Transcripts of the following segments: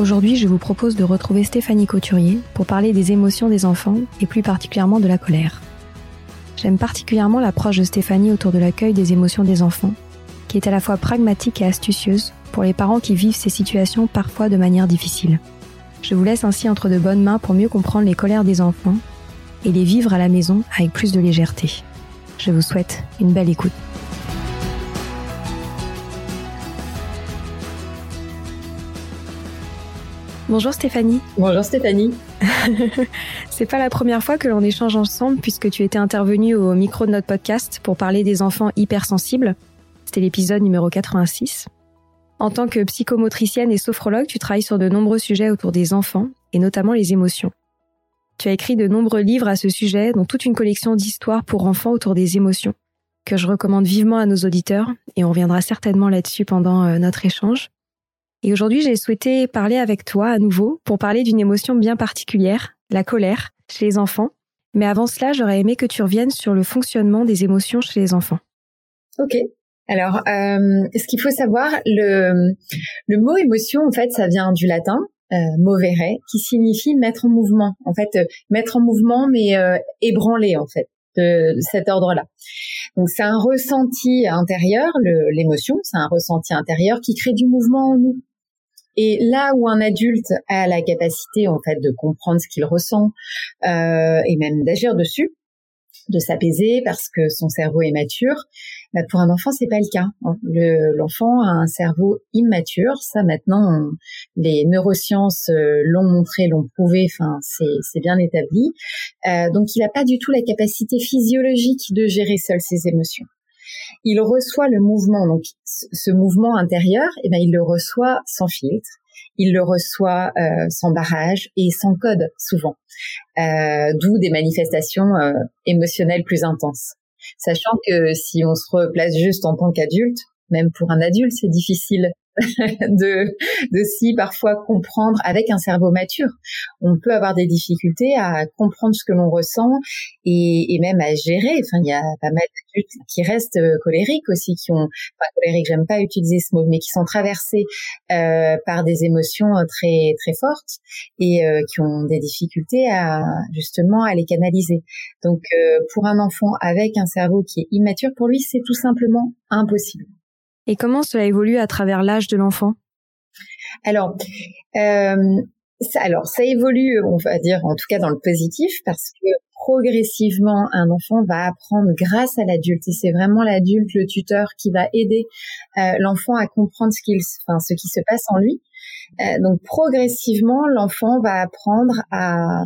Aujourd'hui, je vous propose de retrouver Stéphanie Couturier pour parler des émotions des enfants et plus particulièrement de la colère. J'aime particulièrement l'approche de Stéphanie autour de l'accueil des émotions des enfants, qui est à la fois pragmatique et astucieuse pour les parents qui vivent ces situations parfois de manière difficile. Je vous laisse ainsi entre de bonnes mains pour mieux comprendre les colères des enfants et les vivre à la maison avec plus de légèreté. Je vous souhaite une belle écoute. Bonjour Stéphanie. Bonjour Stéphanie. c'est pas la première fois que l'on échange ensemble puisque tu étais intervenue au micro de notre podcast pour parler des enfants hypersensibles. C'était l'épisode numéro 86. En tant que psychomotricienne et sophrologue, tu travailles sur de nombreux sujets autour des enfants et notamment les émotions. Tu as écrit de nombreux livres à ce sujet, dont toute une collection d'histoires pour enfants autour des émotions, que je recommande vivement à nos auditeurs, et on reviendra certainement là-dessus pendant euh, notre échange. Et aujourd'hui, j'ai souhaité parler avec toi à nouveau pour parler d'une émotion bien particulière, la colère, chez les enfants. Mais avant cela, j'aurais aimé que tu reviennes sur le fonctionnement des émotions chez les enfants. Ok. Alors, euh, ce qu'il faut savoir, le, mot émotion, en fait, ça vient du latin, euh, movere, qui signifie mettre en mouvement. En fait, euh, mettre en mouvement, mais euh, ébranler, en fait, de cet ordre-là. Donc, c'est un ressenti intérieur, l'émotion, c'est un ressenti intérieur qui crée du mouvement en nous. Et là où un adulte a la capacité en fait de comprendre ce qu'il ressent euh, et même d'agir dessus, de s'apaiser parce que son cerveau est mature, bah pour un enfant c'est pas le cas. L'enfant a un cerveau immature, ça maintenant les neurosciences euh, l'ont montré, l'ont prouvé, enfin c'est bien établi. Euh, donc il n'a pas du tout la capacité physiologique de gérer seul ses émotions il reçoit le mouvement, donc ce mouvement intérieur, et eh ben il le reçoit sans filtre, il le reçoit euh, sans barrage et sans code souvent, euh, d'où des manifestations euh, émotionnelles plus intenses. Sachant que si on se replace juste en tant qu'adulte, même pour un adulte, c'est difficile de, de si parfois comprendre avec un cerveau mature. On peut avoir des difficultés à comprendre ce que l'on ressent et, et, même à gérer. Enfin, il y a pas mal d'adultes qui restent euh, colériques aussi, qui ont, pas colériques, j'aime pas utiliser ce mot, mais qui sont traversés euh, par des émotions euh, très très fortes et euh, qui ont des difficultés à justement à les canaliser. Donc, euh, pour un enfant avec un cerveau qui est immature, pour lui, c'est tout simplement impossible. Et comment cela évolue à travers l'âge de l'enfant? Alors, euh, ça, alors ça évolue, on va dire en tout cas dans le positif, parce que progressivement un enfant va apprendre grâce à l'adulte et c'est vraiment l'adulte, le tuteur, qui va aider euh, l'enfant à comprendre ce qui se passe en lui. Euh, donc progressivement, l'enfant va apprendre à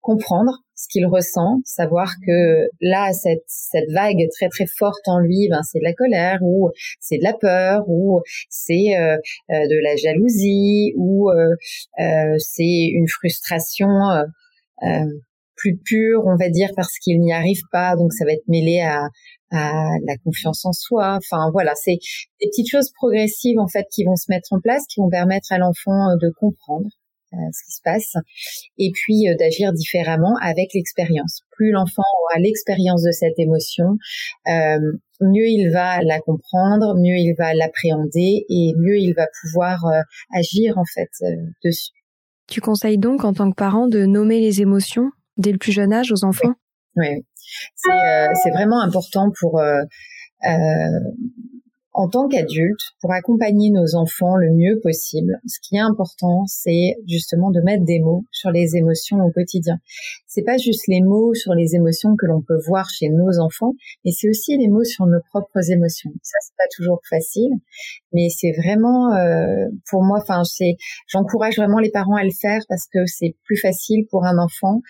comprendre ce qu'il ressent, savoir que là, cette, cette vague très très forte en lui, ben, c'est de la colère ou c'est de la peur ou c'est euh, euh de la jalousie ou euh, euh, c'est une frustration plus pur, on va dire, parce qu'il n'y arrive pas. Donc ça va être mêlé à, à la confiance en soi. Enfin voilà, c'est des petites choses progressives en fait qui vont se mettre en place, qui vont permettre à l'enfant de comprendre euh, ce qui se passe, et puis euh, d'agir différemment avec l'expérience. Plus l'enfant aura l'expérience de cette émotion, euh, mieux il va la comprendre, mieux il va l'appréhender, et mieux il va pouvoir agir en fait dessus. Tu conseilles donc en tant que parent de nommer les émotions dès le plus jeune âge aux enfants? Oui, oui. c'est vraiment important pour en tant qu'adulte, pour accompagner nos enfants le mieux possible, ce qui est important, c'est justement de mettre des mots sur les émotions au quotidien. C'est pas juste les mots sur les émotions que l'on peut voir chez nos enfants, mais c'est aussi les mots sur nos propres émotions. Ça, c'est pas toujours facile, mais c'est vraiment, euh, pour moi, enfin, j'encourage vraiment les parents à le faire parce que c'est plus facile pour un enfant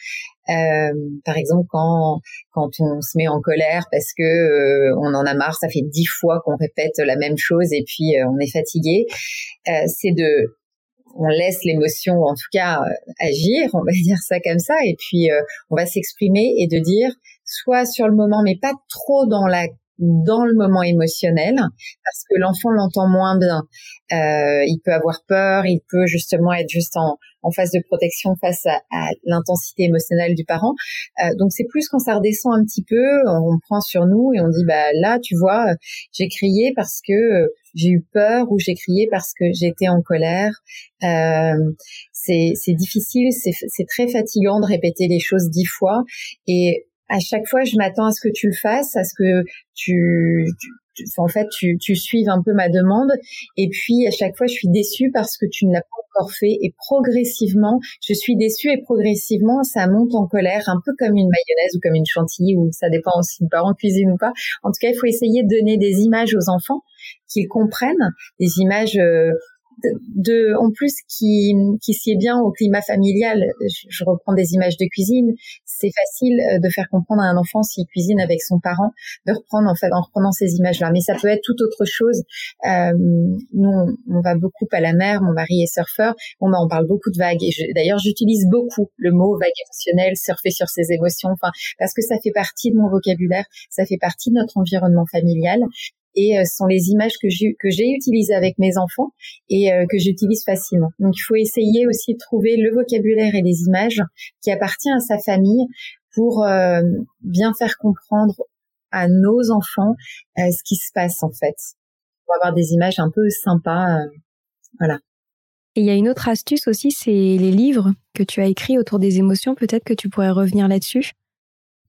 euh, par exemple, quand quand on se met en colère parce que euh, on en a marre, ça fait dix fois qu'on répète la même chose et puis euh, on est fatigué, c'est de on laisse l'émotion, en tout cas, agir, on va dire ça comme ça, et puis on va s'exprimer et de dire soit sur le moment, mais pas trop dans la dans le moment émotionnel parce que l'enfant l'entend moins bien. Euh, il peut avoir peur, il peut justement être juste en, en phase de protection face à, l'intensité émotionnelle du parent. Euh, donc c'est plus quand ça redescend un petit peu, on prend sur nous et on dit bah là tu vois j'ai crié parce que j'ai eu peur ou j'ai crié parce que j'étais en colère. Euh, c'est difficile, c'est très fatigant de répéter les choses dix fois et à chaque fois, je m'attends à ce que tu le fasses, à ce que tu, en fait, tu, tu suives un peu ma demande. Et puis, à chaque fois, je suis déçue parce que tu ne l'as pas encore fait. Et progressivement, je suis déçue et progressivement, ça monte en colère, un peu comme une mayonnaise ou comme une chantilly, ou ça dépend si le parent cuisine ou pas. En tout cas, il faut essayer de donner des images aux enfants qu'ils comprennent, des images euh, de, en plus qui qui sied bien au climat familial. Je, reprends des images de cuisine. C'est facile euh, de faire comprendre à un enfant s'il cuisine avec son parent de reprendre en fait en reprenant ces images-là. Mais ça peut être toute autre chose. Euh, nous, on, va beaucoup à la mer. Mon mari est surfeur. On, on parle beaucoup de vagues. Et d'ailleurs, j'utilise beaucoup le mot vague émotionnelle, surfer sur ses émotions. Enfin, parce que ça fait partie de mon vocabulaire. Ça fait partie de notre environnement familial et euh, sont les images que j'ai que j'ai utilisées avec mes enfants et euh, que j'utilise facilement. Donc il faut essayer aussi de trouver le vocabulaire et les images qui appartiennent à sa famille pour euh, bien faire comprendre à nos enfants ce qui se passe en fait. Pour avoir des images un peu sympas, voilà. Et il y a une autre astuce aussi, c'est les livres que tu as écrits autour des émotions. Peut-être que tu pourrais revenir là-dessus.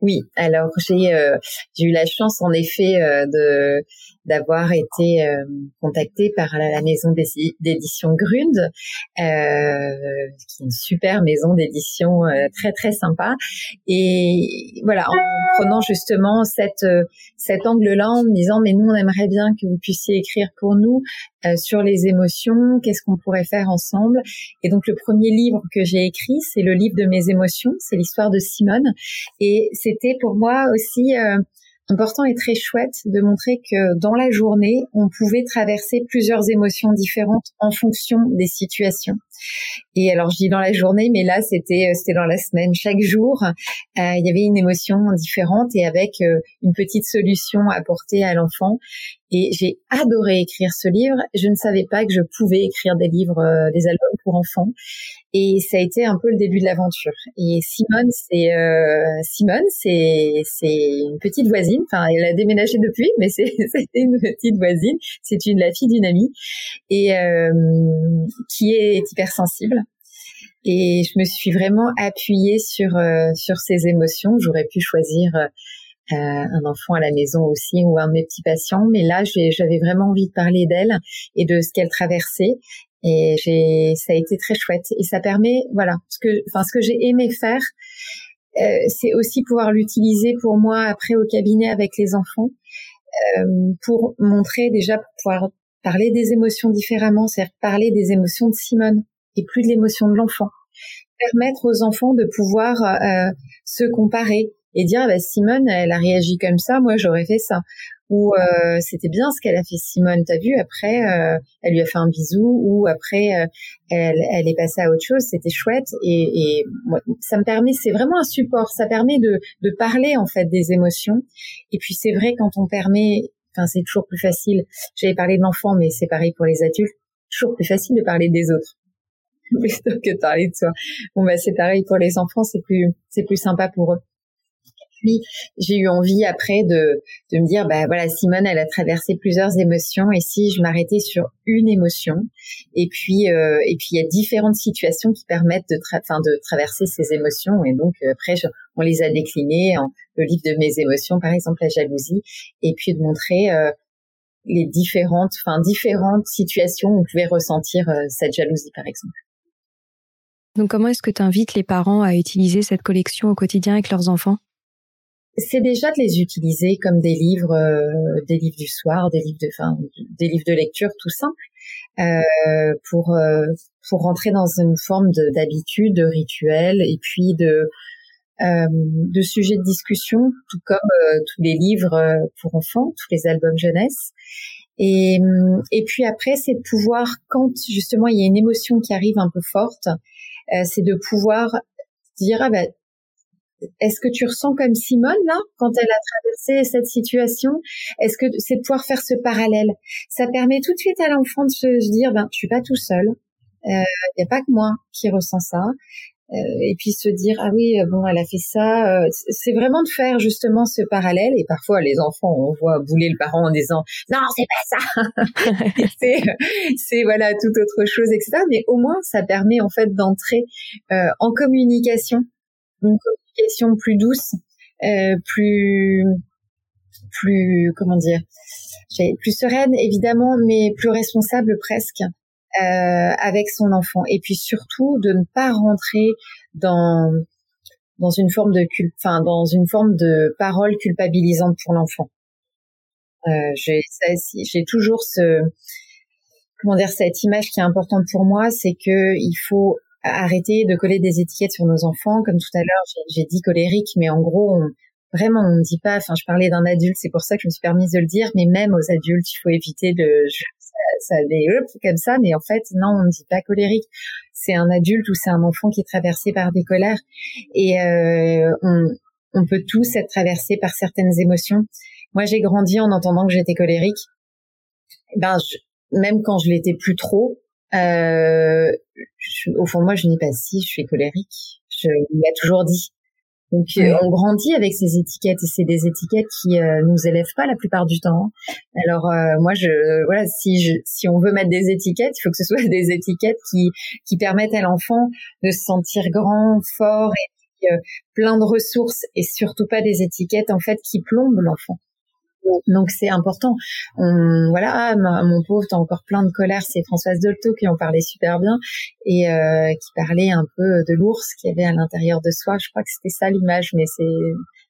Oui, alors j'ai euh, j'ai eu la chance en effet euh, de d'avoir été euh, contactée par la, maison d'édition Grund, qui est une super maison d'édition très très sympa. Et voilà, en prenant justement cette cet angle-là, en me disant mais nous on aimerait bien que vous puissiez écrire pour nous sur les émotions, qu'est-ce qu'on pourrait faire ensemble. Et donc le premier livre que j'ai écrit, c'est le livre de mes émotions, c'est l'histoire de Simone, et c'était pour moi aussi euh, important et très chouette de montrer que dans la journée, on pouvait traverser plusieurs émotions différentes en fonction des situations. Et alors je dis dans la journée, mais là c'était euh, c'était dans la semaine. Chaque jour, euh, il y avait une émotion différente et avec une petite solution apportée à l'enfant. Et j'ai adoré écrire ce livre. Je ne savais pas que je pouvais écrire des livres, des albums pour enfants. Et ça a été un peu le début de l'aventure. Et Simone, c'est euh, Simone, c'est c'est une petite voisine. Enfin, elle a déménagé depuis, mais c'est c'était une petite voisine. C'est une la fille d'une amie et euh, qui est hypersensible. Et je me suis vraiment appuyée sur euh, sur ses émotions. J'aurais pu choisir euh, un enfant à la maison aussi ou un de mes petits patients, mais là j'avais vraiment envie de parler d'elle et de ce qu'elle traversait et ça a été très chouette. Et ça permet, voilà, ce que, enfin, ce que j'ai aimé faire, euh, c'est aussi pouvoir l'utiliser pour moi après au cabinet avec les enfants, euh, pour montrer déjà, pour pouvoir parler des émotions différemment, c'est-à-dire parler des émotions de Simone et plus de l'émotion de l'enfant. Permettre aux enfants de pouvoir euh, se comparer et dire, bah, Simone, elle a réagi comme ça, moi j'aurais fait ça. Ou euh, c'était bien ce qu'elle a fait Simone, t'as vu après euh, elle lui a fait un bisou ou après euh, elle, elle est passée à autre chose, c'était chouette. Et, et ça me permet c'est vraiment un support, ça permet de de parler en fait des émotions. Et puis c'est vrai quand on permet enfin c'est toujours plus facile. J'avais parlé de l'enfant mais c'est pareil pour les adultes, toujours plus facile de parler des autres. Plutôt que de parler de soi. Bon bah c'est pareil pour les enfants, c'est plus c'est plus sympa pour eux puis j'ai eu envie après de, de me dire bah voilà Simone elle a traversé plusieurs émotions et si je m'arrêtais sur une émotion et puis euh, et puis il y a différentes situations qui permettent de enfin de traverser ces émotions et donc euh, après on les a déclinées en le livre de mes émotions par exemple la jalousie et puis de montrer euh, les différentes enfin différentes situations où on pouvait ressentir cette jalousie par exemple. Donc comment est-ce que tu invites les parents à utiliser cette collection au quotidien avec leurs enfants? C'est déjà de les utiliser comme des livres, euh, des livres du soir, des livres de, enfin, des livres de lecture tout simple, euh, pour euh, pour rentrer dans une forme d'habitude, de, rituel, et puis de de sujets de discussion, tout comme tous les livres pour enfants, tous les albums jeunesse. Et, et puis après, c'est de pouvoir, quand justement il y a une émotion qui arrive un peu forte, c'est de pouvoir dire ah ben est-ce que tu ressens comme Simone là quand elle a traversé cette situation? Est-ce que c'est de pouvoir faire ce parallèle? Ça permet tout de suite à l'enfant de se dire ben je suis pas tout seul. Il euh, n'y a pas que moi qui ressens ça. Euh, et puis se dire ah oui bon elle a fait ça. Euh, c'est vraiment de faire justement ce parallèle. Et parfois les enfants on voit bouler le parent en disant non c'est pas ça. c'est c'est voilà toute autre chose etc. Mais au moins ça permet en fait d'entrer en communication une communication plus douce, euh, plus plus comment dire, plus sereine évidemment, mais plus responsable presque euh, avec son enfant. Et puis surtout de ne pas rentrer dans dans une forme de enfin dans une forme de parole culpabilisante pour l'enfant. Euh, j'ai j'ai toujours ce comment dire cette image qui est importante pour moi, c'est que il faut arrêter de coller des étiquettes sur nos enfants. Comme tout à l'heure, j'ai dit colérique, mais en gros, on, vraiment, on ne dit pas. Enfin, je parlais d'un adulte, c'est pour ça que je me suis permise de le dire. Mais même aux adultes, il faut éviter de ça, ça des comme ça. Mais en fait, non, on ne dit pas colérique. C'est un adulte ou c'est un enfant qui est traversé par des colères. Et euh, on, on peut tous être traversés par certaines émotions. Moi, j'ai grandi en entendant que j'étais colérique. Ben, même quand je l'étais plus trop, euh, au fond, moi, je n'ai pas si je suis colérique. Je l'ai toujours dit. Donc, euh, on grandit avec ces étiquettes et c'est des étiquettes qui euh, nous élèvent pas la plupart du temps. Alors, euh, moi, je, voilà, si je, si on veut mettre des étiquettes, il faut que ce soit des étiquettes qui, qui permettent à l'enfant de se sentir grand, fort et plein de ressources et surtout pas des étiquettes en fait qui plombent l'enfant. Donc c'est important. On, voilà, mon pauvre, t'as encore plein de colère. C'est Françoise Dolto qui en parlait super bien et euh, qui parlait un peu de l'ours qui avait à l'intérieur de soi. Je crois que c'était ça l'image, mais c'est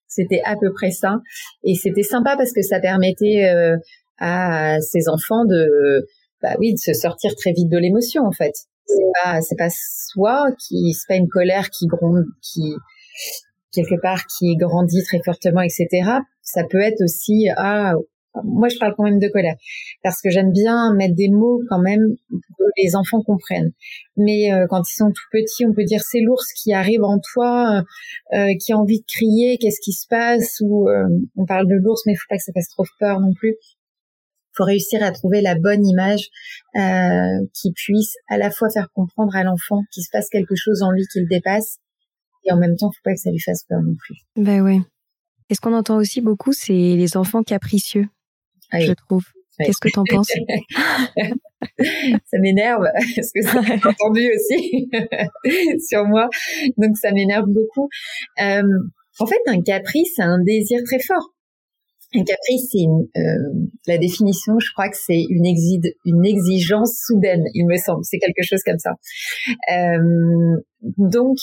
c'était à peu près ça. Et c'était sympa parce que ça permettait euh, à ces enfants de, bah oui, de se sortir très vite de l'émotion en fait. C'est pas c'est pas soi qui c'est pas une colère qui gronde qui quelque part qui grandit très fortement, etc. Ça peut être aussi ah moi je parle quand même de colère parce que j'aime bien mettre des mots quand même que les enfants comprennent. Mais euh, quand ils sont tout petits, on peut dire c'est l'ours qui arrive en toi, euh, euh, qui a envie de crier, qu'est-ce qui se passe Ou on parle de l'ours, mais il faut pas que ça fasse trop peur non plus. Faut réussir à trouver la bonne image qui puisse à la fois faire comprendre à l'enfant qu'il se passe quelque chose en lui qui le dépasse et en même temps, faut pas que ça lui fasse peur non plus. Ben ouais. Et ce qu'on entend aussi beaucoup, c'est les enfants capricieux, je trouve. Qu'est-ce que tu en penses? Ça m'énerve parce que ça entendu aussi sur moi, donc ça m'énerve beaucoup. Euh, en fait, un caprice, c'est un désir très fort. Un caprice, c'est euh, la définition, je crois que c'est une, une exigence soudaine, il me semble. C'est quelque chose comme ça. Euh, donc,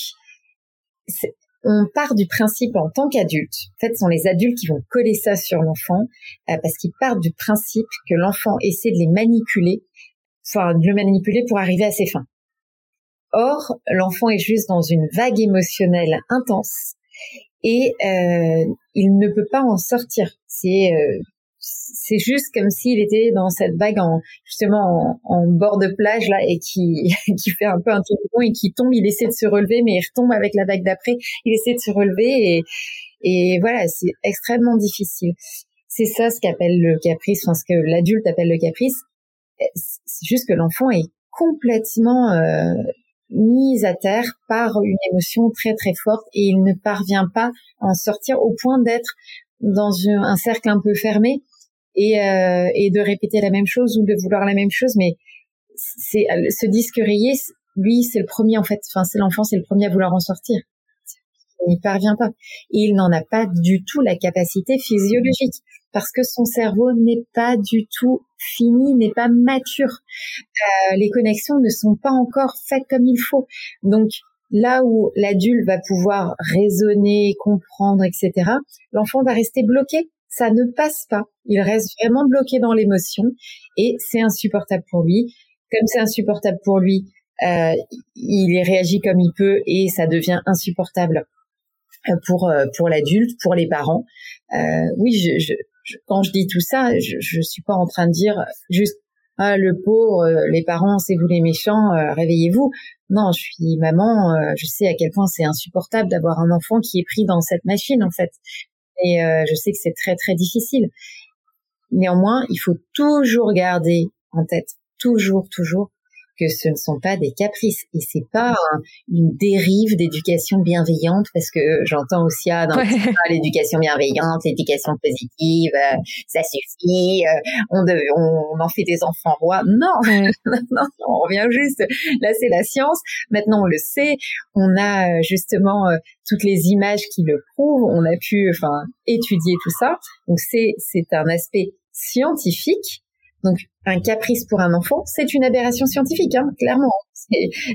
on part du principe en tant qu'adulte, en fait, ce sont les adultes qui vont coller ça sur l'enfant, euh, parce qu'ils partent du principe que l'enfant essaie de les manipuler, enfin de le manipuler pour arriver à ses fins. Or, l'enfant est juste dans une vague émotionnelle intense et euh, il ne peut pas en sortir. C'est euh, c'est juste comme s'il était dans cette vague en justement en, bord de plage là et qui qui fait un peu un tour de pont et qui tombe. Il essaie de se relever, mais il retombe avec la vague d'après. Il essaie de se relever et et voilà, c'est extrêmement difficile. C'est ça ce qu'appelle le caprice, enfin ce que l'adulte appelle le caprice. C'est juste que l'enfant est complètement euh, mise à terre par une émotion très très forte et il ne parvient pas à en sortir au point d'être dans un cercle un peu fermé et, euh, et de répéter la même chose ou de vouloir la même chose. Mais c'est ce disque rayé, lui, c'est le premier en fait. Enfin, c'est l'enfant, c'est le premier à vouloir en sortir. Il n'y parvient pas. Il n'en a pas du tout la capacité physiologique parce que son cerveau n'est pas du tout fini, n'est pas mature. Euh, les connexions ne sont pas encore faites comme il faut. Donc, là où l'adulte va pouvoir raisonner, comprendre, etc., l'enfant va rester bloqué. Ça ne passe pas. Il reste vraiment bloqué dans l'émotion et c'est insupportable pour lui. Comme c'est insupportable pour lui, euh, il réagit comme il peut et ça devient insupportable euh, pour euh, pour l'adulte, pour les parents. Oui, je, quand je dis tout ça, je, je suis pas en train de dire juste ah le pauvre, les parents, c'est vous les méchants, réveillez-vous. Non, je suis maman, je sais à quel point c'est insupportable d'avoir un enfant qui est pris dans cette machine en fait. Et je sais que c'est très très difficile. Néanmoins, il faut toujours garder en tête, toujours, toujours, que ce ne sont pas des caprices et c'est pas une dérive d'éducation bienveillante parce que j'entends aussi ah dans l'éducation bienveillante, l'éducation positive, euh, ça suffit, euh, on, on, en fait des enfants rois. Non, non, on revient juste. Là, c'est la science. Maintenant, on le sait. On a euh, justement toutes les images qui le prouvent. On a pu, enfin, étudier tout ça. Donc c'est c'est un aspect scientifique donc, un caprice pour un enfant, c'est une aberration scientifique, hein, clairement.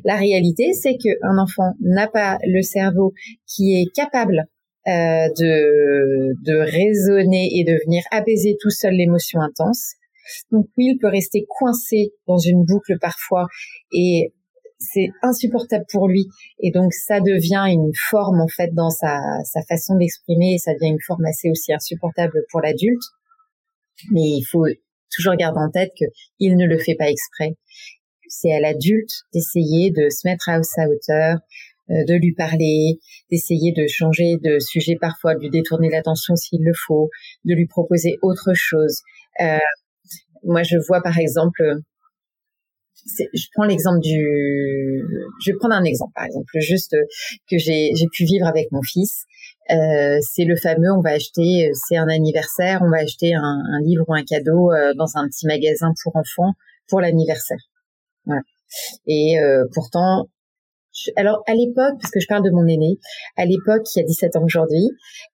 La réalité, c'est qu'un enfant n'a pas le cerveau qui est capable euh, de, de raisonner et de venir apaiser tout seul l'émotion intense. Donc oui, il peut rester coincé dans une boucle parfois et c'est insupportable pour lui et donc ça devient une forme en fait dans sa, sa façon d'exprimer et ça devient une forme assez aussi insupportable pour l'adulte. Mais il faut toujours garder en tête qu'il ne le fait pas exprès. C'est à l'adulte d'essayer de se mettre à sa hauteur, euh, de lui parler, d'essayer de changer de sujet parfois, de lui détourner l'attention s'il le faut, de lui proposer autre chose. Euh, moi, je vois par exemple, je prends l'exemple du, je vais prendre un exemple par exemple, juste que j'ai pu vivre avec mon fils. Euh, c'est le fameux, on va acheter, euh, c'est un anniversaire, on va acheter un, un livre ou un cadeau euh, dans un petit magasin pour enfants pour l'anniversaire. Et pourtant, alors à l'époque, parce que je parle de mon aîné, à l'époque, il y a 17 ans aujourd'hui,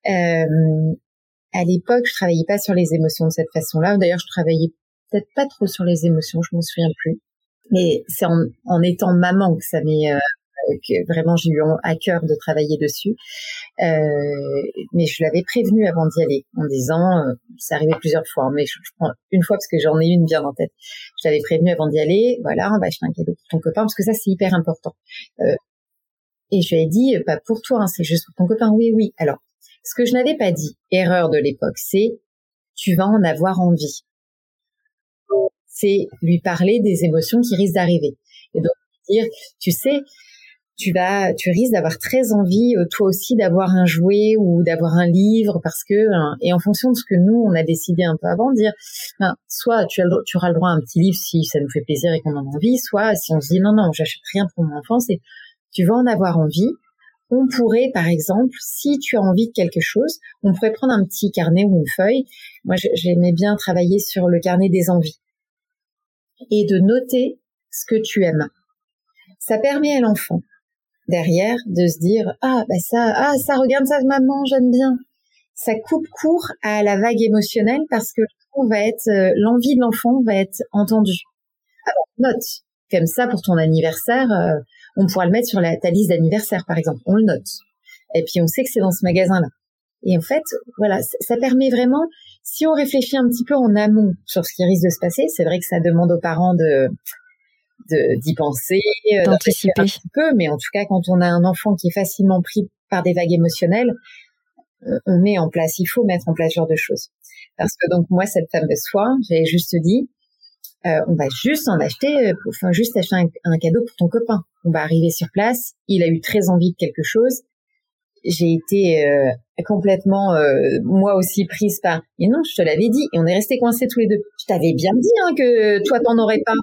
à l'époque, je travaillais pas sur les émotions de cette façon-là. D'ailleurs, je travaillais peut-être pas trop sur les émotions, je m'en souviens plus. Mais c'est en, en, étant maman que ça m'est que vraiment j'ai eu à cœur de travailler dessus. Euh, mais je l'avais prévenu avant d'y aller en disant, euh, c'est arrivé plusieurs fois, hein, mais je, prends une fois parce que j'en ai une bien en tête. Je l'avais prévenu avant d'y aller, voilà, on va acheter un cadeau pour ton copain parce que ça c'est hyper important. Euh, et je lui ai dit, pas pour toi, hein, c'est juste pour ton copain. Oui, oui. Alors, ce que je n'avais pas dit, erreur de l'époque, c'est tu vas en avoir envie. C'est lui parler des émotions qui risquent d'arriver. Et donc dire, tu sais, tu vas, tu risques d'avoir très envie, euh, toi aussi, d'avoir un jouet ou d'avoir un livre parce que, hein, et en fonction de ce que nous, on a décidé un peu avant, de dire, ben, soit tu, as, tu auras le droit à un petit livre si ça nous fait plaisir et qu'on en a envie, soit si on se dit non, non, j'achète rien pour mon enfance et tu vas en avoir envie. On pourrait, par exemple, si tu as envie de quelque chose, on pourrait prendre un petit carnet ou une feuille. Moi, j'aimais bien travailler sur le carnet des envies et de noter ce que tu aimes. Ça permet à l'enfant derrière de se dire ah bah ça ah ça regarde ça maman j'aime bien. Ça coupe court à la vague émotionnelle parce que on va être euh, l'envie de l'enfant va être entendue. Alors note. Comme ça pour ton anniversaire euh, on pourra le mettre sur la, ta liste d'anniversaire par exemple. On le note. Et puis on sait que c'est dans ce magasin là et en fait voilà ça permet vraiment si on réfléchit un petit peu en amont sur ce qui risque de se passer c'est vrai que ça demande aux parents de d'y penser, euh, d'anticiper un peu, mais en tout cas, quand on a un enfant qui est facilement pris par des vagues émotionnelles, on met en place, il faut mettre en place ce genre de choses. Parce que donc moi, cette fameuse fois, j'avais juste dit, euh, on va juste en acheter, enfin juste acheter un, cadeau pour ton copain. On va arriver sur place, il a eu très envie de quelque chose. J'ai été euh, complètement euh, moi aussi prise par et non je te l'avais dit et on est resté coincés tous les deux. Je t'avais bien dit hein, que toi t'en aurais pas.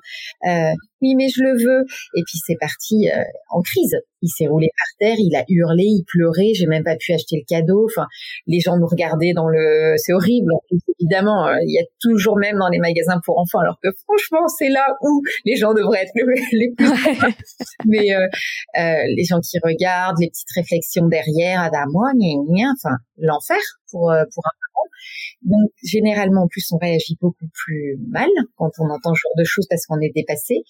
Euh, oui mais je le veux et puis c'est parti euh, en crise. Il s'est roulé par terre il a hurlé il pleurait. J'ai même pas pu acheter le cadeau. Enfin les gens nous regardaient dans le c'est horrible évidemment euh, il y a toujours même dans les magasins pour enfants alors que franchement c'est là où les gens devraient être les plus mais les gens qui regardent les petites réflexions derrière à ah, moi enfin l'enfer pour euh, pour un parent. Donc généralement en plus on réagit beaucoup plus mal quand on entend ce genre de choses parce qu'on est dépassé.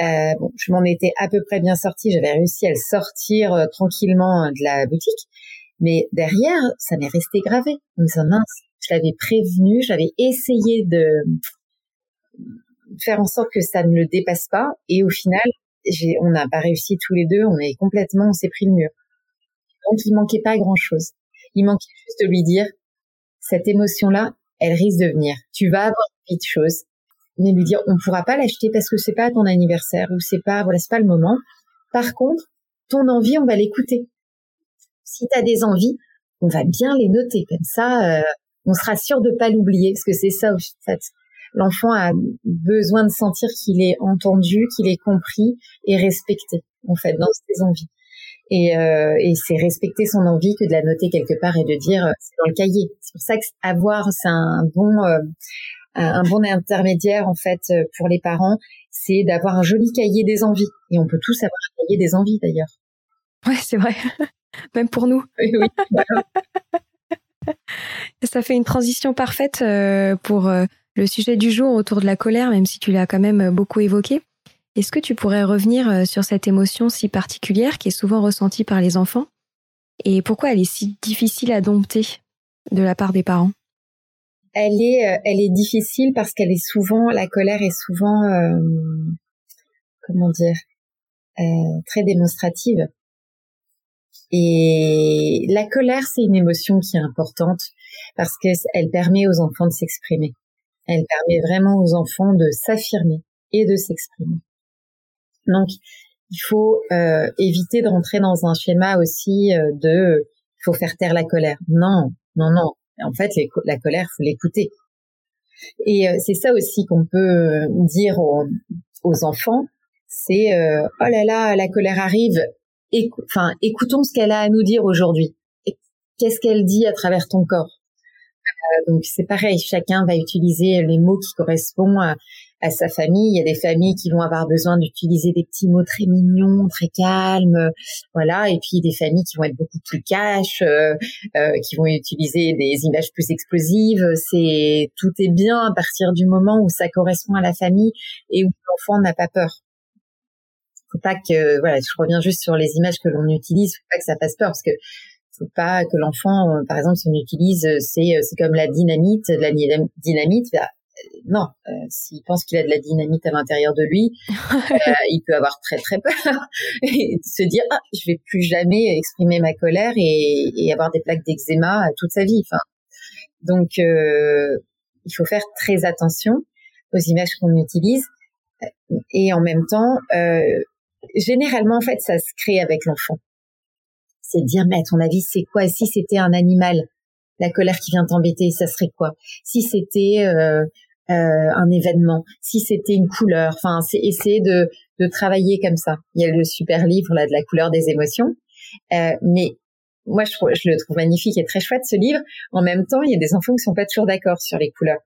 Euh, bon, je m'en étais à peu près bien sortie, j'avais réussi à le sortir euh, tranquillement de la boutique, mais derrière ça m'est resté gravé. Je mince, je l'avais prévenu, j'avais essayé de faire en sorte que ça ne le dépasse pas, et au final on n'a pas réussi tous les deux, on est complètement, on s'est pris le mur. Donc il manquait pas grand chose. Il manquait juste de lui dire, cette émotion-là, elle risque de venir. Tu vas avoir une petite chose. Mais lui dire, on pourra pas l'acheter parce que c'est pas ton anniversaire ou c'est pas, voilà, c'est pas le moment. Par contre, ton envie, on va l'écouter. Si tu as des envies, on va bien les noter. Comme ça, euh, on sera sûr de pas l'oublier parce que c'est ça, en fait. L'enfant a besoin de sentir qu'il est entendu, qu'il est compris et respecté, en fait, dans ses envies. Et, euh, et c'est respecter son envie que de la noter quelque part et de dire euh, c'est dans le cahier. C'est pour ça que avoir c'est un bon euh, un bon intermédiaire en fait pour les parents, c'est d'avoir un joli cahier des envies. Et on peut tous avoir un cahier des envies d'ailleurs. Ouais, c'est vrai. Même pour nous. Oui, oui. Ça fait une transition parfaite pour le sujet du jour autour de la colère, même si tu l'as quand même beaucoup évoqué. Est-ce que tu pourrais revenir euh, sur cette émotion si particulière qui est souvent ressentie par les enfants? Et pourquoi elle est si difficile à dompter de la part des parents? Elle est, euh, difficile parce qu'elle est souvent, la colère est souvent, euh, comment dire, très démonstrative. Et la colère, c'est une émotion qui est importante parce qu'elle permet aux enfants de s'exprimer. Elle permet vraiment aux enfants de s'affirmer et de s'exprimer. Donc, il faut euh, éviter de rentrer dans un schéma aussi euh, de faut faire taire la colère. Non, non, non. En fait, la colère, faut l'écouter. Et euh, c'est ça aussi qu'on peut dire aux, enfants, c'est oh là là, la colère arrive. enfin, écoutons ce qu'elle a à nous dire aujourd'hui. Qu'est-ce qu'elle dit à travers ton corps? Donc c'est pareil, chacun va utiliser les mots qui correspondent à, à sa famille. Il y a des familles qui vont avoir besoin d'utiliser des petits mots très mignons, très calmes, voilà. Et puis des familles qui vont être beaucoup plus cash, euh, euh, qui vont utiliser des images plus explosives. C'est tout est bien à partir du moment où ça correspond à la famille et où l'enfant n'a pas peur. Faut pas que voilà, je reviens juste sur les images que l'on utilise, faut pas que ça fasse peur parce que faut pas que l'enfant, par exemple, si on utilise, c'est c'est comme la dynamite, la dynamite, bah, non, euh, s'il pense qu'il a de la dynamite à l'intérieur de lui, euh, il peut avoir très très peur et se dire ah je vais plus jamais exprimer ma colère et, et avoir des plaques d'eczéma toute sa vie. Enfin, donc euh, il faut faire très attention aux images qu'on utilise et en même temps, généralement en fait ça se crée avec l'enfant. C'est dire mais à ton avis c'est quoi si c'était un animal? La colère qui vient t'embêter, ça serait quoi? Si c'était euh, euh, un événement, si c'était une couleur. Enfin, c'est essayer de, de travailler comme ça. Il y a le super livre là de la couleur des émotions, euh, mais moi je, je le trouve magnifique et très chouette ce livre. En même temps, il y a des enfants qui sont pas toujours d'accord sur les couleurs.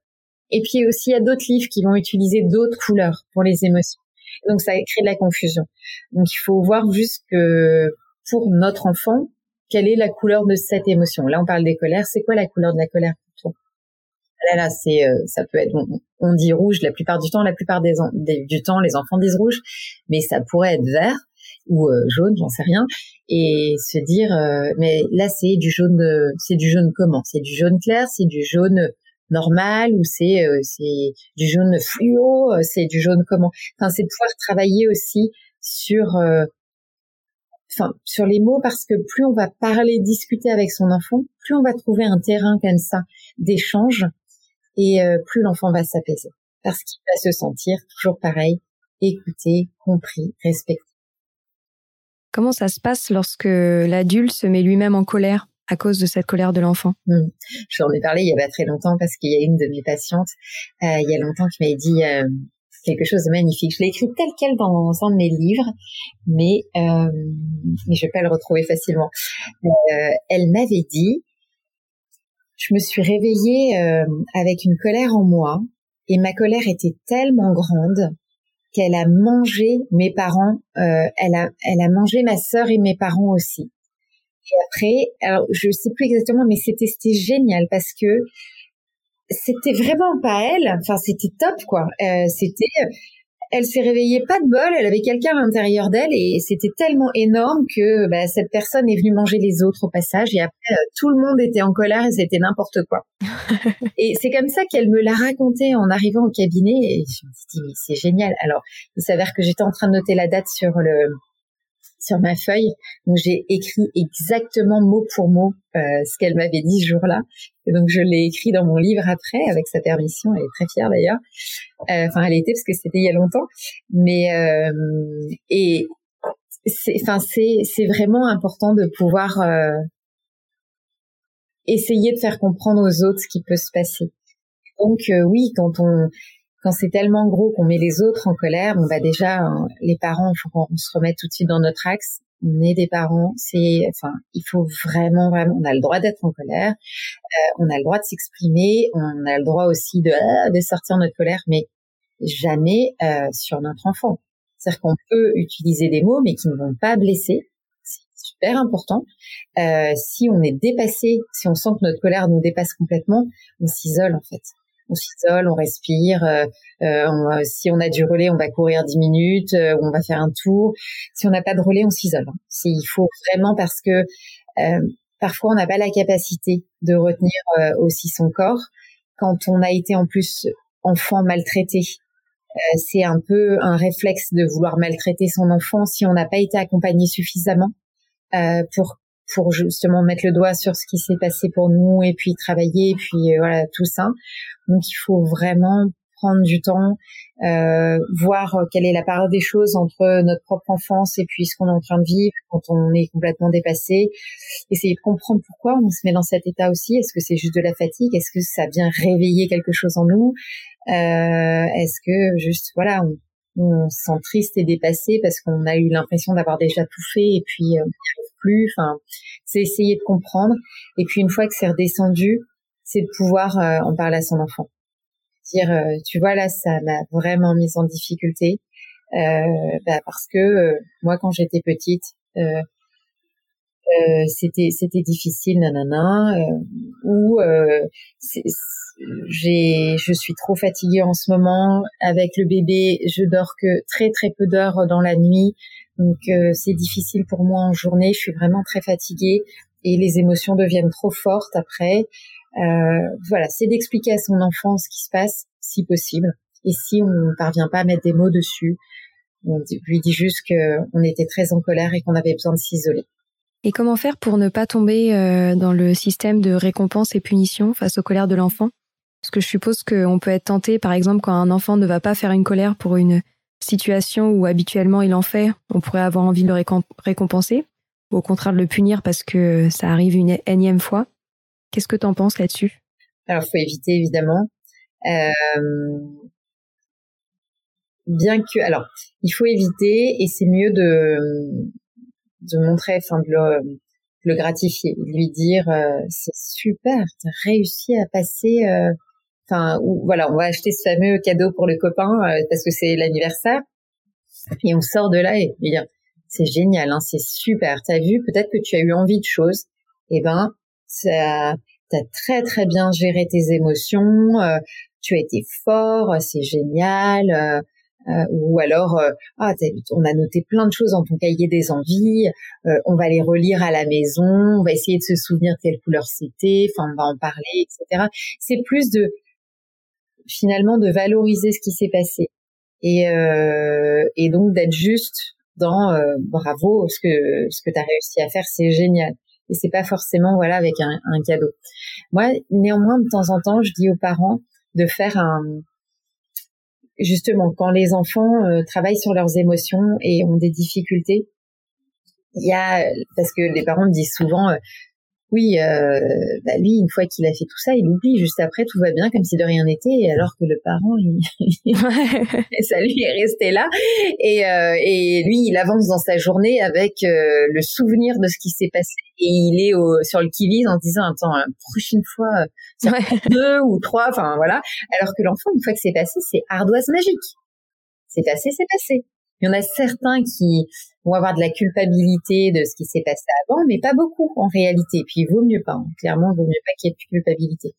Et puis aussi il y a d'autres livres qui vont utiliser d'autres couleurs pour les émotions. Donc ça crée de la confusion. Donc il faut voir juste que pour notre enfant, quelle est la couleur de cette émotion? Là, on parle des colères. C'est quoi la couleur de la colère Là, là, c'est, euh, ça peut être, on, dit rouge la plupart du temps, la plupart des, du temps, les enfants disent rouge, mais ça pourrait être vert ou euh, jaune, j'en sais rien, et se dire, euh, mais là, c'est du jaune, c'est du jaune comment? C'est du jaune clair, c'est du jaune normal ou c'est c'est du jaune fluo, c'est du jaune comment? Enfin, c'est pouvoir travailler aussi sur enfin sur les mots parce que plus on va parler, discuter avec son enfant, plus on va trouver un terrain comme ça d'échange et euh, plus l'enfant va s'apaiser parce qu'il va se sentir toujours pareil, écouté, compris, respecté. Comment ça se passe lorsque l'adulte se met lui-même en colère à cause de cette colère de l'enfant? Mmh. J'en ai parlé il y a pas très longtemps parce qu'il y a une de mes patientes euh, il y a longtemps qui m'avait dit euh, quelque chose de magnifique. Je l'ai écrit tel quel dans un de mes livres, mais, euh, mais je vais pas le retrouver facilement. Euh, elle m'avait dit, je me suis réveillée euh, avec une colère en moi, et ma colère était tellement grande qu'elle a mangé mes parents, euh, elle a, elle a mangé ma sœur et mes parents aussi. Et après, alors je sais plus exactement, mais c'était c'était génial parce que c'était vraiment pas elle. Enfin, c'était top, quoi. Euh, c'était, elle s'est réveillée pas de bol. Elle avait quelqu'un à l'intérieur d'elle et c'était tellement énorme que bah, cette personne est venue manger les autres au passage. Et après, euh, tout le monde était en colère et c'était n'importe quoi. et c'est comme ça qu'elle me l'a raconté en arrivant au cabinet. Et je me suis dit, c'est génial. Alors, il s'avère que j'étais en train de noter la date sur le sur ma feuille. Donc j'ai écrit exactement mot pour mot euh, ce qu'elle m'avait dit ce jour-là. Et donc je l'ai écrit dans mon livre après, avec sa permission. Elle est très fière d'ailleurs. Euh, enfin, elle était parce que c'était il y a longtemps. Mais euh, et c'est, enfin c'est c'est vraiment important de pouvoir essayer de faire comprendre aux autres ce qui peut se passer. Donc oui, quand on quand c'est tellement gros qu'on met les autres en colère, on va déjà, hein, les parents, faut qu'on se remette tout de suite dans notre axe. On est des parents, c'est, enfin, il faut vraiment, vraiment, on a le droit d'être en colère, euh, on a le droit de s'exprimer, on a le droit aussi de, ah, de sortir notre colère, mais jamais euh, sur notre enfant. C'est-à-dire qu'on peut utiliser des mots, mais qui ne vont pas blesser. C'est super important. Euh, si on est dépassé, si on sent que notre colère nous dépasse complètement, on s'isole en fait on s'isole, on respire. Euh, euh, si on a du relais, on va courir 10 minutes, euh, on va faire un tour. Si on n'a pas de relais, on s'isole. Hein. Il faut vraiment parce que parfois on n'a pas la capacité de retenir aussi son corps quand on a été en plus enfant maltraité. c'est un peu un réflexe de vouloir maltraiter son enfant si on n'a pas été accompagné suffisamment pour pour justement mettre le doigt sur ce qui s'est passé pour nous et puis travailler et puis voilà tout ça. Donc il faut vraiment prendre du temps, euh, voir quelle est la part des choses entre notre propre enfance et puis ce qu'on est en train de vivre quand on est complètement dépassé. Essayer de comprendre pourquoi on se met dans cet état aussi. Est-ce que c'est juste de la fatigue? Est-ce que ça vient réveiller quelque chose en nous? Euh, Est-ce que juste voilà, on se sent triste et dépassé parce qu'on a eu l'impression d'avoir déjà tout fait et puis euh, plus. Enfin, c'est essayer de comprendre. Et puis une fois que c'est redescendu, c'est de pouvoir euh, en parler à son enfant. Dire, euh, tu vois là, ça m'a vraiment mise en difficulté euh, bah, parce que moi quand j'étais petite, c'était c'était difficile, nanana, ou j'ai je suis trop fatiguée en ce moment avec le bébé, je dors que très très peu d'heures dans la nuit, donc c'est difficile pour moi en journée, je suis vraiment très fatiguée et les émotions deviennent trop fortes après. Euh, voilà, c'est d'expliquer à son enfant ce qui se passe, si possible. Et si on ne parvient pas à mettre des mots dessus, on lui dit juste qu'on était très en colère et qu'on avait besoin de s'isoler. Et comment faire pour ne pas tomber euh, dans le système de récompense et punition face aux colères de l'enfant? Parce que je suppose qu'on peut être tenté, par exemple, quand un enfant ne va pas faire une colère pour une situation où habituellement il en fait, on pourrait avoir envie de le récompenser, ou au contraire de le punir parce que ça arrive une énième fois. Qu'est-ce que tu en penses là-dessus? Alors, faut éviter évidemment. Euh, bien que, alors, il faut éviter et c'est mieux de de montrer, enfin de le, le gratifier, de lui dire euh, c'est super, t'as réussi à passer. Euh, enfin, voilà, on va acheter ce fameux cadeau pour le copain parce que c'est l'anniversaire et on sort de là et, dire c'est génial, hein, c'est super. T'as vu, peut-être que tu as eu envie de choses. Eh ben, ça, t'as très très bien géré tes émotions, euh, tu as été fort, c'est génial. Euh, euh, ou alors, ah, on a noté plein de choses dans ton cahier des envies, on va les relire à la maison, on va essayer de se souvenir quelle couleur c'était, enfin, on va en parler, etc. C'est plus de, finalement, de valoriser ce qui s'est passé et, et donc d'être juste dans euh, bravo ce que ce que tu as réussi à faire, c'est génial. Et c'est pas forcément voilà avec un, un cadeau. Moi, néanmoins, de temps en temps, je dis aux parents de faire un justement quand les enfants euh, travaillent sur leurs émotions et ont des difficultés, il y a parce que les parents me disent souvent euh, oui, euh, bah lui, une fois qu'il a fait tout ça, il oublie. Juste après, tout va bien, comme si de rien n'était, alors que le parent, il... ça lui est resté là. Et, euh, et lui, il avance dans sa journée avec euh, le souvenir de ce qui s'est passé. Et il est au, sur le qui-vive en disant, attends, la prochaine fois, deux ou trois, enfin voilà. Alors que l'enfant, une fois que c'est passé, c'est ardoise magique. C'est passé, c'est passé. Il y en a certains qui vont avoir de la culpabilité de ce qui s'est passé avant, mais pas beaucoup en réalité. Puis il vaut mieux pas. Hein. Clairement, il vaut mieux pas qu'il y ait de culpabilité.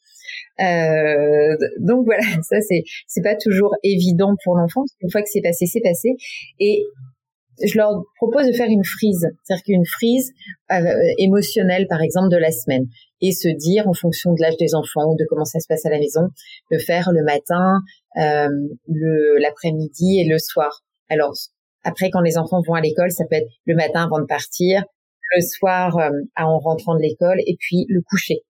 Euh, donc voilà, ça c'est c'est pas toujours évident pour l'enfant. Une fois que c'est passé, c'est passé. Et je leur propose de faire une frise, c'est-à-dire qu'une frise euh, émotionnelle, par exemple, de la semaine, et se dire, en fonction de l'âge des enfants ou de comment ça se passe à la maison, de faire le matin, euh, l'après-midi et le soir. Alors, après, quand les enfants vont à l'école, ça peut être le matin avant de partir, le soir euh, en rentrant de l'école, et puis le coucher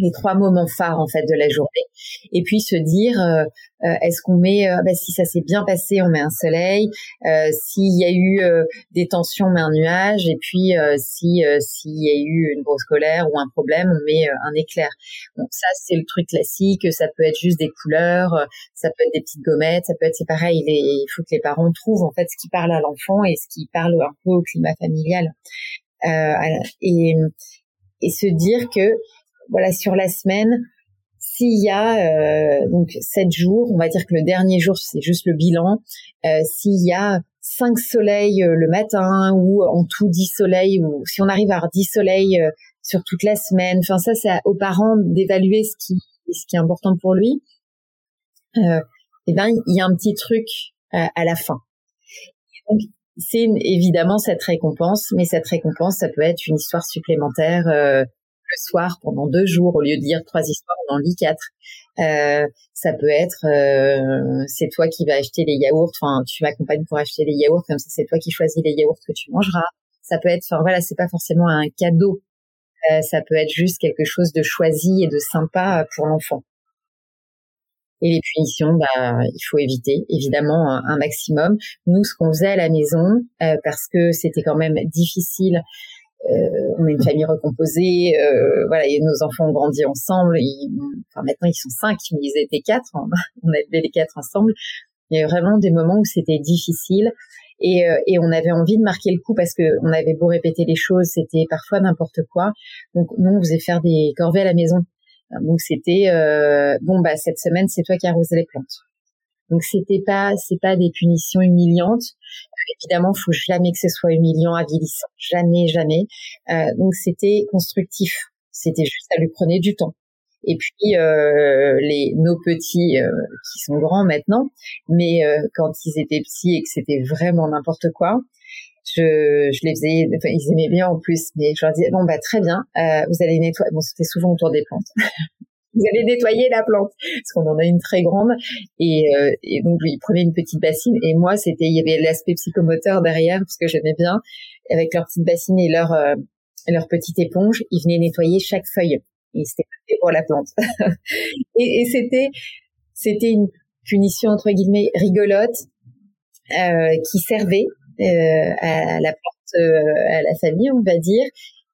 les trois moments phares en fait de la journée. Et puis se dire euh, euh, est-ce qu'on met euh, bah, si ça s'est bien passé on met un soleil. S'il y a eu des tensions on met un nuage. Et puis si s'il y a eu une grosse colère ou un problème on met un éclair. Bon ça c'est le truc classique. Ça peut être juste des couleurs ça peut être des petites gommettes ça peut être c'est pareil il faut que les parents trouvent en fait ce qui parle à l'enfant et ce qui parle un peu au climat familial. Et et se dire que voilà sur la semaine s'il y a euh, donc sept jours, on va dire que le dernier jour c'est juste le bilan. Euh, s'il y a cinq soleils euh, le matin ou en tout dix soleils ou si on arrive à avoir dix soleils sur toute la semaine, enfin ça c'est aux parents d'évaluer ce qui ce qui est important pour lui. Euh, et eh ben il y a un petit truc à la fin. Donc c'est évidemment cette récompense, mais cette récompense ça peut être une histoire supplémentaire le soir pendant deux jours au lieu de lire trois histoires, on en lit quatre. Euh, ça peut être euh, c'est toi qui vas acheter les yaourts, enfin tu m'accompagnes pour acheter les yaourts, comme ça c'est toi qui choisis les yaourts que tu mangeras. Ça peut être, enfin voilà, c'est pas forcément un cadeau. Euh, ça peut être juste quelque chose de choisi et de sympa pour l'enfant. Et les punitions, bah, il faut éviter, évidemment, un, maximum. Nous, ce qu'on faisait à la maison, parce que c'était quand même difficile euh, on est une famille recomposée, euh, voilà, et nos enfants ont grandi ensemble. enfin, maintenant ils sont cinq, mais ils étaient quatre. On a élevé les quatre ensemble. Il y a vraiment des moments où c'était difficile et, euh, et on avait envie de marquer le coup parce que on avait beau répéter les choses, c'était parfois n'importe quoi. Donc nous on faisait faire des corvées à la maison. Donc c'était bon bah cette semaine c'est toi qui arrosais les plantes. Donc c'était pas c'est pas des punitions humiliantes. Évidemment, faut jamais que ce soit humiliant, avilissant, jamais, jamais. Euh, donc c'était constructif. C'était juste ça lui prenait du temps. Et puis euh, les nos petits euh, qui sont grands maintenant, mais euh, quand ils étaient petits et que c'était vraiment n'importe quoi, je, je les faisais, enfin, ils aimaient bien en plus, mais je leur disais bon bah très bien, euh, vous allez nettoyer. Bon, c'était souvent autour des plantes. vous allez nettoyer la plante. Parce qu'on en a une très grande. Et, euh, et donc ils prenaient une petite bassine. Et moi c'était il y avait l'aspect psychomoteur derrière parce que j'aimais bien. Avec leur petite bassine et leur euh, leur petite éponge ils venaient nettoyer chaque feuille. Et c'était pour la plante. Et, et c'était c'était une punition entre guillemets rigolote euh, qui servait euh, à la plante euh, à la famille on va dire.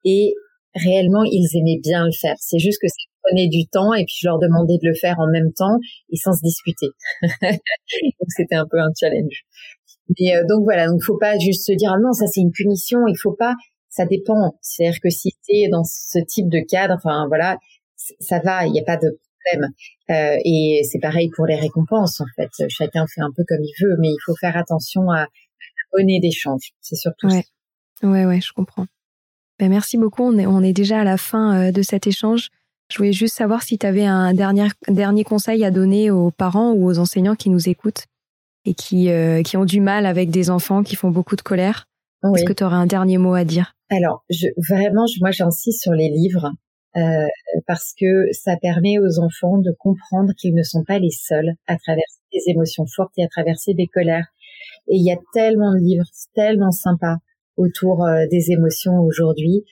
Et réellement ils aimaient bien le faire. C'est juste que prenait du temps et puis je leur demandais de le faire en même temps et sans se discuter. donc c'était un peu un challenge. Mais euh, donc voilà, donc faut pas juste se dire ah non ça c'est une punition, il faut pas. Ça dépend. C'est-à-dire que si tu es dans ce type de cadre, enfin voilà, ça va, il n'y a pas de problème. Euh, et c'est pareil pour les récompenses en fait. Chacun fait un peu comme il veut, mais il faut faire attention à monnaie d'échange. C'est surtout ouais. ça. Ouais, ouais, je comprends. Ben, merci beaucoup. On est, on est déjà à la fin euh, de cet échange. Je voulais juste savoir si tu avais un dernier, dernier conseil à donner aux parents ou aux enseignants qui nous écoutent et qui, euh, qui ont du mal avec des enfants qui font beaucoup de colère. Est-ce que tu aurais un dernier mot à dire? Alors, je, vraiment, moi j'insiste sur les livres euh, parce que ça permet aux enfants de comprendre qu'ils ne sont pas les seuls à traverser des émotions fortes et à traverser des colères. Et il y a tellement de livres, tellement sympas autour des émotions aujourd'hui.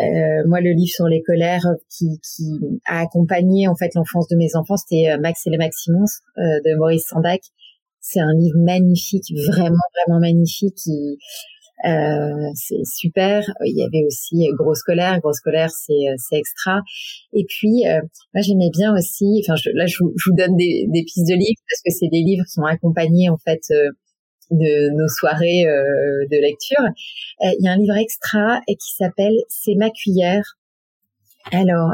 Euh, moi, le livre sur les colères qui, qui a accompagné en fait l'enfance de mes enfants, c'était Max et les Maximons de Maurice Sandac. C'est un livre magnifique, vraiment vraiment magnifique. Euh, c'est super. Il y avait aussi Grosse colère. Grosse colère, c'est c'est extra. Et puis, euh, moi, j'aimais bien aussi. Enfin, je, là, je vous, je vous donne des, des, pistes de livres parce que c'est des livres qui ont accompagné en fait euh, de nos soirées euh, de lecture. Il y a un livre extra qui s'appelle C'est ma cuillère. Alors,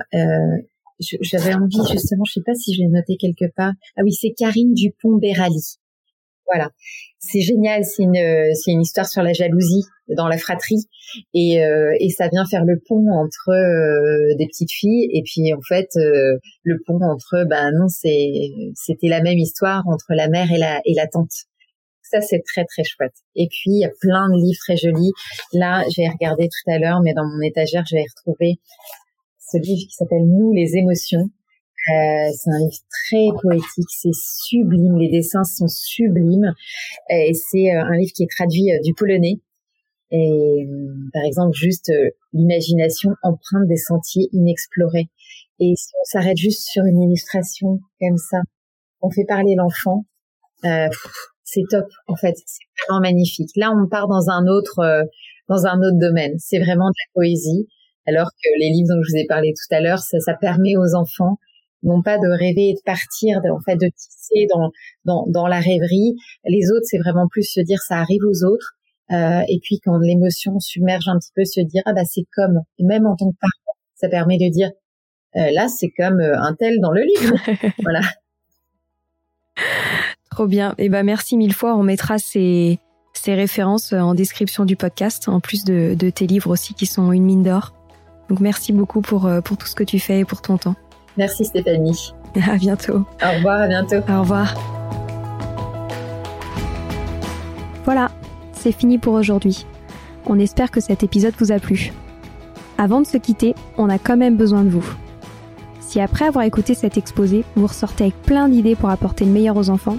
j'avais envie justement, je sais pas si je l'ai noté quelque part. Ah oui, c'est Karine Dupont-Berali. Voilà, c'est génial. C'est une c'est une histoire sur la jalousie dans la fratrie et euh, et ça vient faire le pont entre euh, des petites filles et puis en fait euh, le pont entre ben non c'est c'était la même histoire entre la mère et la et la tante. Ça c'est très très chouette. Et puis il y a plein de livres très jolis. Là j'ai regardé tout à l'heure, mais dans mon étagère j'ai retrouvé ce livre qui s'appelle Nous les émotions euh, c'est un livre très poétique, c'est sublime, les dessins sont sublimes, et c'est euh, un livre qui est traduit euh, du polonais. Et par exemple, juste l'imagination emprunte des sentiers inexplorés. Et si on s'arrête juste sur une illustration comme ça, on fait parler l'enfant, c'est top en fait, c'est vraiment magnifique. Là, on part dans un autre dans un autre domaine. C'est vraiment de la poésie, alors que les livres dont je vous ai parlé tout à l'heure, ça, ça permet aux enfants non pas de rêver et de partir, en fait de tisser dans, dans, dans la rêverie. Les autres, c'est vraiment plus se dire ça arrive aux autres. Euh, et puis quand l'émotion submerge un petit peu, se dire ah bah c'est comme, même en tant que parent, ça permet de dire euh, là c'est comme euh, un tel dans le livre. voilà. Trop bien. Et eh ben merci mille fois. On mettra ces, ces références en description du podcast, en plus de, de tes livres aussi qui sont une mine d'or. Donc merci beaucoup pour, pour tout ce que tu fais et pour ton temps. Merci Stéphanie. À bientôt. Au revoir, à bientôt. Au revoir. Voilà, c'est fini pour aujourd'hui. On espère que cet épisode vous a plu. Avant de se quitter, on a quand même besoin de vous. Si après avoir écouté cet exposé, vous ressortez avec plein d'idées pour apporter le meilleur aux enfants,